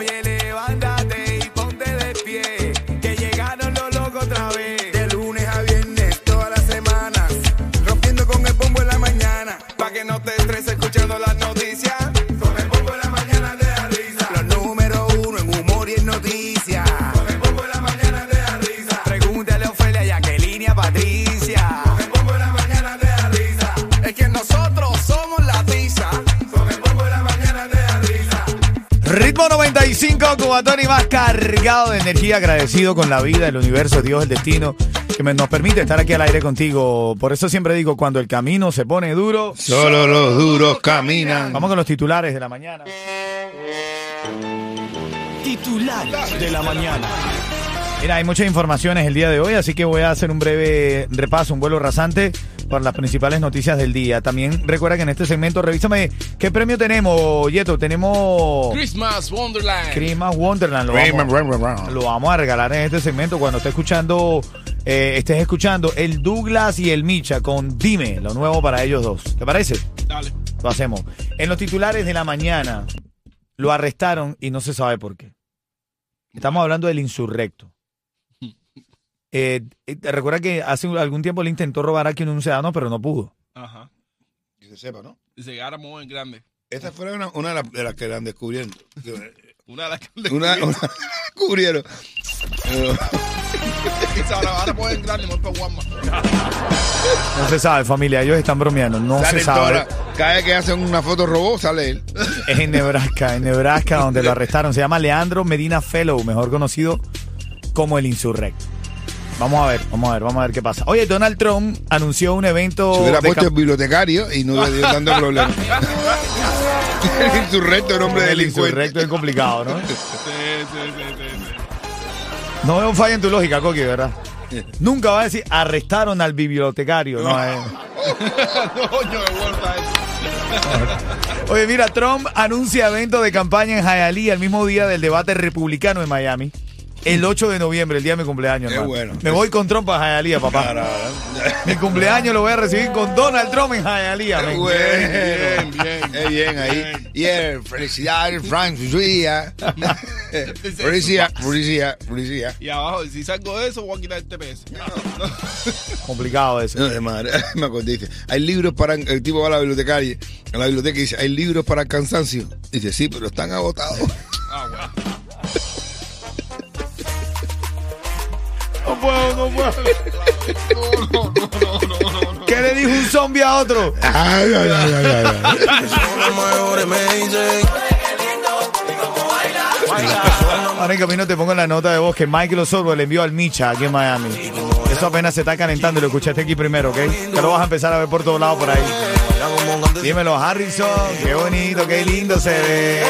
Oye, 95, Cubatón y más cargado de energía, agradecido con la vida, el universo, Dios, el destino, que me- nos permite estar aquí al aire contigo. Por eso siempre digo, cuando el camino se pone duro, Solo los duros caminan. vamos con los titulares de la mañana. Titulares de la mañana. Mira, hay muchas informaciones el día de hoy, así que voy a hacer un breve repaso, un vuelo rasante por las principales noticias del día. También recuerda que en este segmento, revísame qué premio tenemos, Yeto. Tenemos Christmas Wonderland. Christmas Wonderland. Lo vamos, lo vamos a regalar en este segmento cuando esté escuchando, eh, estés escuchando el Douglas y el Micha con Dime, lo nuevo para ellos dos. ¿Te parece? Dale. Lo hacemos. En los titulares de la mañana lo arrestaron y no se sabe por qué. Estamos hablando del insurrecto. Eh, eh, recuerda que hace algún tiempo le intentó robar aquí en un sedano, pero no pudo. Ajá. Que se sepa, ¿no? Dice ahora muy grande. Esta fue una, una de, las, de las que eran descubriendo. Una de las que Una, una descubrieron. No se sabe, familia. Ellos están bromeando. No se sabe. cada vez que hacen una foto robó, sale él. Es en Nebraska, en Nebraska donde lo arrestaron. Se llama Leandro Medina Fellow, mejor conocido como el Insurrecto. Vamos a ver, vamos a ver, vamos a ver qué pasa. Oye, Donald Trump anunció un evento. Se hubiera puesto el bibliotecario y no hubiera tenido tanto problema. el insurrecto, el hombre el delincuente. insurrecto es complicado, ¿no? Sí, sí, sí, sí, sí. No veo un fallo en tu lógica, Coqui, ¿verdad? Nunca va a decir arrestaron al bibliotecario, no, eh. Coño, de vuelta eso. Oye, mira, Trump anuncia evento de campaña en Hialeah el mismo día del debate republicano en Miami. El 8 de noviembre, el día de mi cumpleaños. Qué bueno. Me voy con Trump a Hialeah, papá. Mi cumpleaños lo voy a recibir con Donald Trump en Hialeah. Qué bueno. Bien, bien. Qué bien ahí. Yeah, felicidades, Frank, felicidad. Felicidad, felicidad, felicidad. Y abajo, si salgo de eso, voy a quitar el TPS. Complicado eso. No, de madre, me acordé, dice, hay libros para, el tipo va a la bibliotecaria, a la biblioteca y dice, hay libros para el cansancio. Dice, sí, pero están agotados. Ah, bueno. Puedo, no puedo. No, no, no, no, no, no. ¿Qué le dijo un zombie a otro? Ay, ay, ay, ay, ay, ay. Ahora en camino te pongo la nota de voz que Michael Osorbo le envió al Micha aquí en Miami. Eso apenas se está calentando y lo escuchaste aquí primero, ¿ok? Que lo vas a empezar a ver por todos lados por ahí. Dímelo, Harrison. Qué bonito, qué lindo se ve.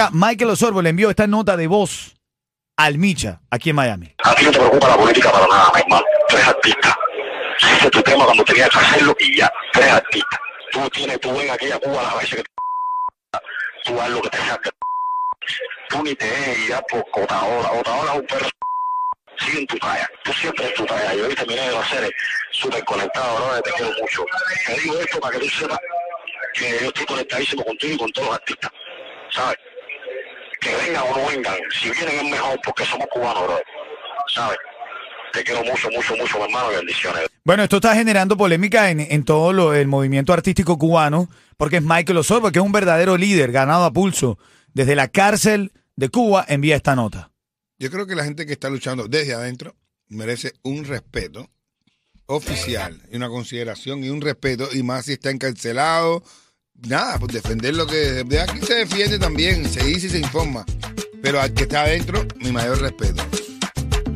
Acá, Michael Osorbo le envió esta nota de voz al Micha aquí en Miami. A ti no te preocupa la política para nada, mi hermano. Tú eres artista. Ese es tu tema cuando tenías que hacerlo y ya. Tú eres artista. Tú tienes, tú ven aquí a Cuba las veces que tú haz lo que te saca. Tú ni te dejes ya por Otaola. Otaola es un perro. Sigue en tu talla. Tú siempre en tu talla. Yo hoy terminé de hacer súper conectado, ¿no? Te quiero mucho. Te digo esto para que tú sepas que yo estoy conectadísimo contigo y con todos los artistas. ¿Sabes? Que vengan o no vengan, si vienen es mejor porque somos cubanos, bro. ¿Sabes? Te quiero mucho, mucho, mucho, mi hermano, bendiciones. Bueno, esto está generando polémica en, en todo lo, el movimiento artístico cubano, porque es Michael Osorbo, que es un verdadero líder, ganado a pulso. Desde la cárcel de Cuba envía esta nota. Yo creo que la gente que está luchando desde adentro merece un respeto oficial y una consideración y un respeto, y más si está encarcelado. Nada, pues defender lo que. De aquí se defiende también, se dice y se informa. Pero al que está adentro, mi mayor respeto.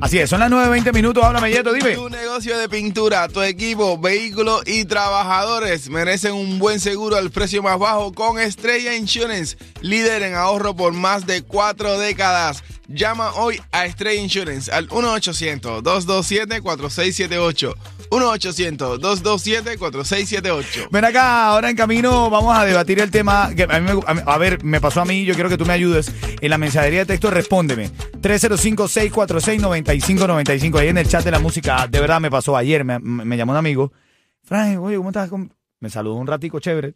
Así es, son las 9.20 minutos. Háblame, Yeto, dime. Tu negocio de pintura, tu equipo, vehículos y trabajadores merecen un buen seguro al precio más bajo con Estrella Insurance, líder en ahorro por más de cuatro décadas. Llama hoy a Estrella Insurance al 1-800-227-4678. 1-800-227-4678. Ven acá, ahora en camino vamos a debatir el tema que a, mí me- a mí- a ver, me pasó a mí, yo quiero que tú me ayudes. En la mensajería de texto, respóndeme. 305-646-9595. Ahí en el chat de la música, de verdad me pasó ayer, me, me llamó un amigo. Frank, oye, ¿cómo estás? ¿Cómo-" Me saludó un ratico chévere,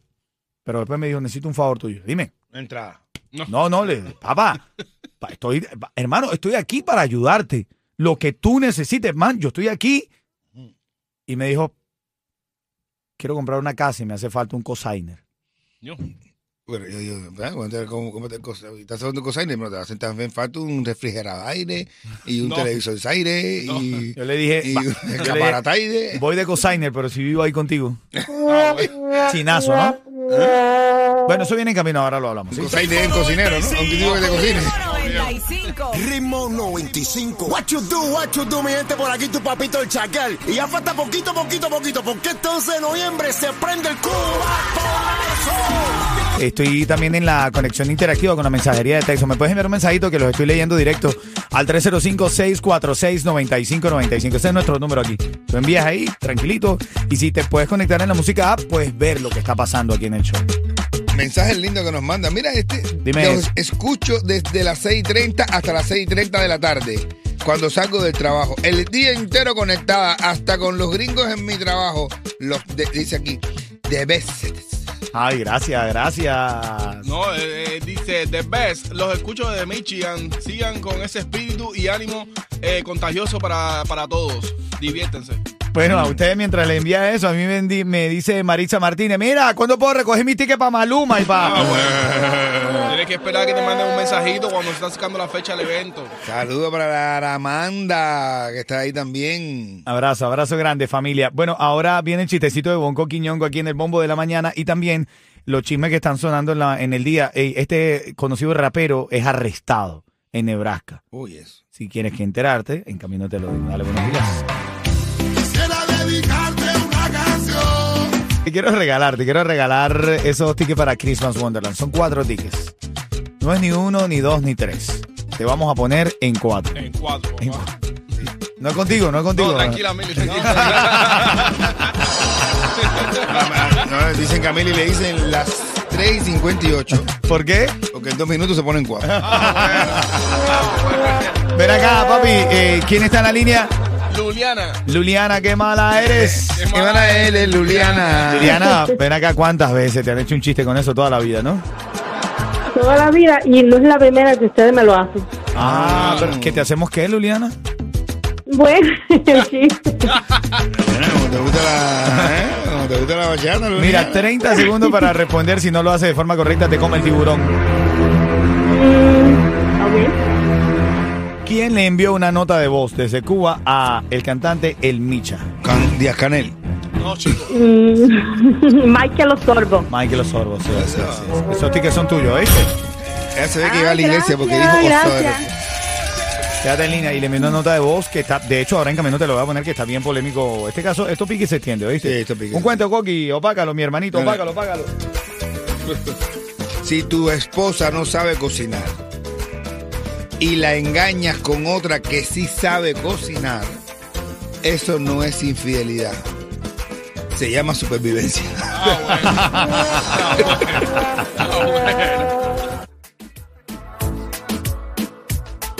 pero después me dijo, necesito un favor tuyo. Dime. Entrada. No, no, le, papá, pa- estoy, hermano, estoy aquí para ayudarte. Lo que tú necesites, man, yo estoy aquí. Y me dijo, quiero comprar una casa y me hace falta un cosigner. Bueno, yo, yo, ¿verdad? Bueno, entonces, ¿cómo, cómo te cosa- estás haciendo cosas aire? Pero te hacen también falta un refrigerador aire y un No. televisor de aire y, Yo le dije, y un yo le dije, escaparataire. voy de cosigner, pero si vivo ahí contigo. Ah, bueno. Chinazo, ¿no? Bueno, eso viene en camino, ahora lo hablamos. ¿sí? Cosaire en cocinero, ¿no? Aunque digo que te cocine. 95. Ritmo 95. What you do, what you do, mi gente, por aquí tu papito el chacal. Y ya falta poquito, poquito, poquito, porque este 11 de noviembre se prende el Cuba. Estoy también en la conexión interactiva con la mensajería de texto. Me puedes enviar un mensajito que los estoy leyendo directo al 305-646-9595. Ese es nuestro número aquí. Tú envías ahí, tranquilito. Y si te puedes conectar en la música app, puedes ver lo que está pasando aquí en el show. Mensajes lindos que nos mandan. Mira este. Dime Los eso. escucho desde las 6.30 hasta las 6.30 de la tarde. Cuando salgo del trabajo. El día entero conectada. Hasta con los gringos en mi trabajo. Los de- dice aquí. De veces. Ay, gracias, gracias. No, eh, eh, dice The Best. Los escucho desde Michigan. Sigan con ese espíritu y ánimo eh, contagioso para, para todos. Diviértense. Bueno, a ustedes mientras le envía eso, a mí me, di- me dice Maritza Martínez, mira, ¿cuándo puedo recoger mi ticket para Maluma y para... Tienes que esperar que te manden un mensajito cuando se está sacando la fecha del evento. Saludos para la Aramanda, que está ahí también. Abrazo, abrazo grande, familia. Bueno, ahora viene el chistecito de Bonco Quiñongo aquí en el Bombo de la Mañana y también los chismes que están sonando en, la- en el día. Ey, Este conocido rapero es arrestado en Nebraska. Uy, eso. Si quieres que enterarte, en camino te lo digo. Dale, buenos días. Quisiera dedicarte una canción. Te quiero regalar, te quiero regalar esos tickets para Christmas Wonderland. Son cuatro tickets. No es ni uno, ni dos, ni tres. Te vamos a poner en cuatro. En cuatro, En cuatro. No es contigo, no es contigo. No, tranquila, Mili, tranquila. No, dicen que a Mili le dicen las 3 y 58, ¿Por qué? porque en dos minutos se ponen cuatro. Ven acá, papi. Eh, ¿Quién está en la línea? Luliana. Luliana, qué mala eres. Qué ¿Qué mala van a él, es Luliana? Liliana, ven acá, ¿cuántas veces te han hecho un chiste con eso toda la vida, no? toda la vida y no es la primera que ustedes me lo hacen. Ah, pero ¿qué te hacemos qué, Luliana? Bueno, sí. Bueno, como te gusta la, ¿eh? Como te gusta la bachata, Luliana. Mira, 30 segundos para responder. Si no lo hace de forma correcta, te come el tiburón. ¿Quién le envió una nota de voz desde Cuba a el cantante El Micha? Can- Díaz Canel. No, chico. Mm, Michael Osorbo. Michael Osorbo. sí, sí, sí. Esos tickets son tuyos, ¿viste? Ella se ve que iba a la iglesia porque dijo Osorbo. Quédate en línea y le envió una nota de voz que está, de hecho, ahora en camino te lo voy a poner que está bien polémico. Este caso, esto pique y se extiende, ¿oíste? Sí, esto pique. Un cuento, Coqui, opácalo, mi hermanito, opácalo, opácalo. Si tu esposa no sabe cocinar y la engañas con otra que sí sabe cocinar, eso no es infidelidad. Se llama supervivencia. Ah, bueno. Ah, bueno.